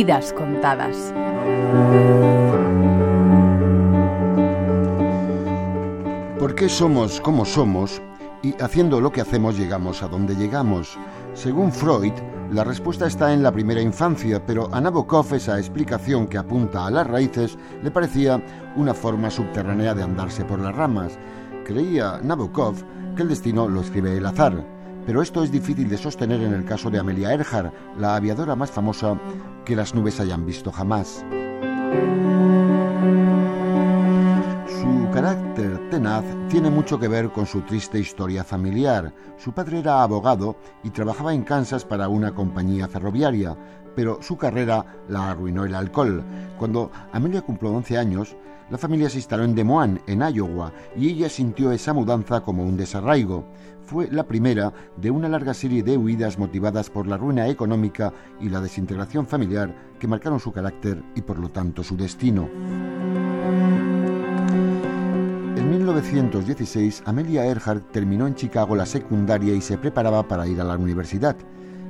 Vidas contadas. ¿Por qué somos como somos y haciendo lo que hacemos llegamos a donde llegamos? Según Freud, la respuesta está en la primera infancia, pero a Nabokov esa explicación que apunta a las raíces le parecía una forma subterránea de andarse por las ramas. Creía Nabokov que el destino lo escribe el azar, pero esto es difícil de sostener en el caso de Amelia Earhart, la aviadora más famosa que las nubes hayan visto jamás. Su carácter tenaz tiene mucho que ver con su triste historia familiar. Su padre era abogado y trabajaba en Kansas para una compañía ferroviaria, pero su carrera la arruinó el alcohol. Cuando Amelia cumplió 11 años, la familia se instaló en Des Moines, en Iowa, y ella sintió esa mudanza como un desarraigo. Fue la primera de una larga serie de huidas motivadas por la ruina económica y la desintegración familiar que marcaron su carácter y por lo tanto su destino. En 1916, Amelia Earhart terminó en Chicago la secundaria y se preparaba para ir a la universidad.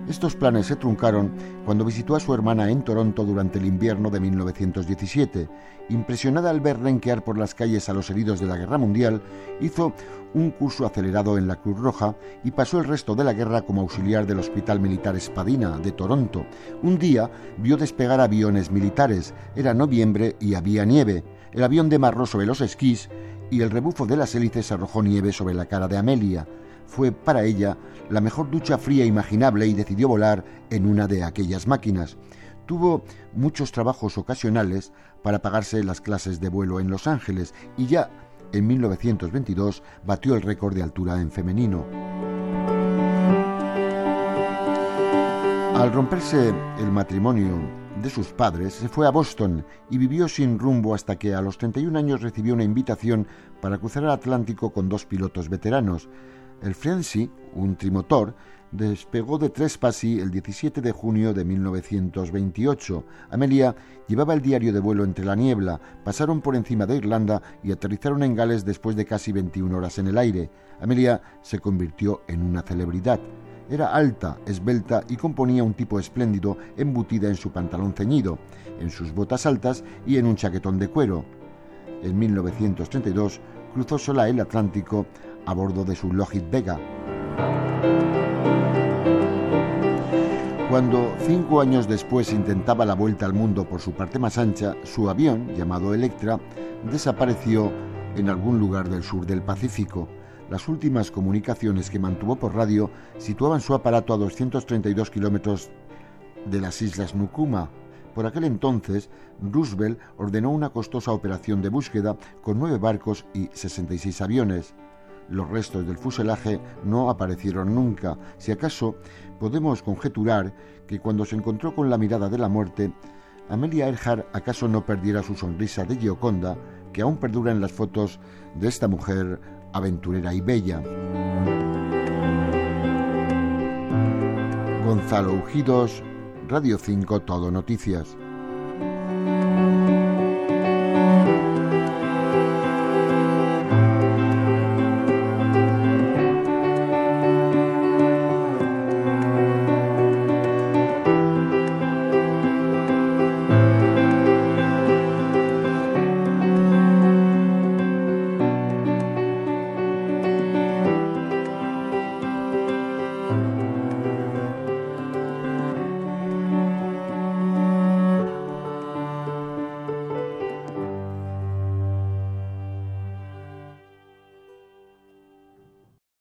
Estos planes se truncaron cuando visitó a su hermana en Toronto durante el invierno de 1917. Impresionada al ver renquear por las calles a los heridos de la Guerra Mundial, hizo un curso acelerado en la Cruz Roja y pasó el resto de la guerra como auxiliar del Hospital Militar Espadina de Toronto. Un día vio despegar aviones militares. Era noviembre y había nieve. El avión demarró sobre los esquís y el rebufo de las hélices arrojó nieve sobre la cara de Amelia. Fue para ella la mejor ducha fría imaginable y decidió volar en una de aquellas máquinas. Tuvo muchos trabajos ocasionales para pagarse las clases de vuelo en Los Ángeles y ya en 1922 batió el récord de altura en femenino. Al romperse el matrimonio de sus padres, se fue a Boston y vivió sin rumbo hasta que a los 31 años recibió una invitación para cruzar el Atlántico con dos pilotos veteranos. El Frenzy, un trimotor, despegó de Trespassy el 17 de junio de 1928. Amelia llevaba el diario de vuelo entre la niebla, pasaron por encima de Irlanda y aterrizaron en Gales después de casi 21 horas en el aire. Amelia se convirtió en una celebridad. Era alta, esbelta y componía un tipo espléndido embutida en su pantalón ceñido, en sus botas altas y en un chaquetón de cuero. En 1932 cruzó sola el Atlántico a bordo de su Lockheed Vega. Cuando cinco años después intentaba la vuelta al mundo por su parte más ancha, su avión, llamado Electra, desapareció en algún lugar del sur del Pacífico. Las últimas comunicaciones que mantuvo por radio situaban su aparato a 232 kilómetros de las islas Nukuma. Por aquel entonces, Roosevelt ordenó una costosa operación de búsqueda con nueve barcos y 66 aviones. Los restos del fuselaje no aparecieron nunca. Si acaso, podemos conjeturar que cuando se encontró con la mirada de la muerte, Amelia Earhart acaso no perdiera su sonrisa de Gioconda, que aún perdura en las fotos de esta mujer aventurera y bella. Gonzalo Ujidos, Radio 5 Todo Noticias.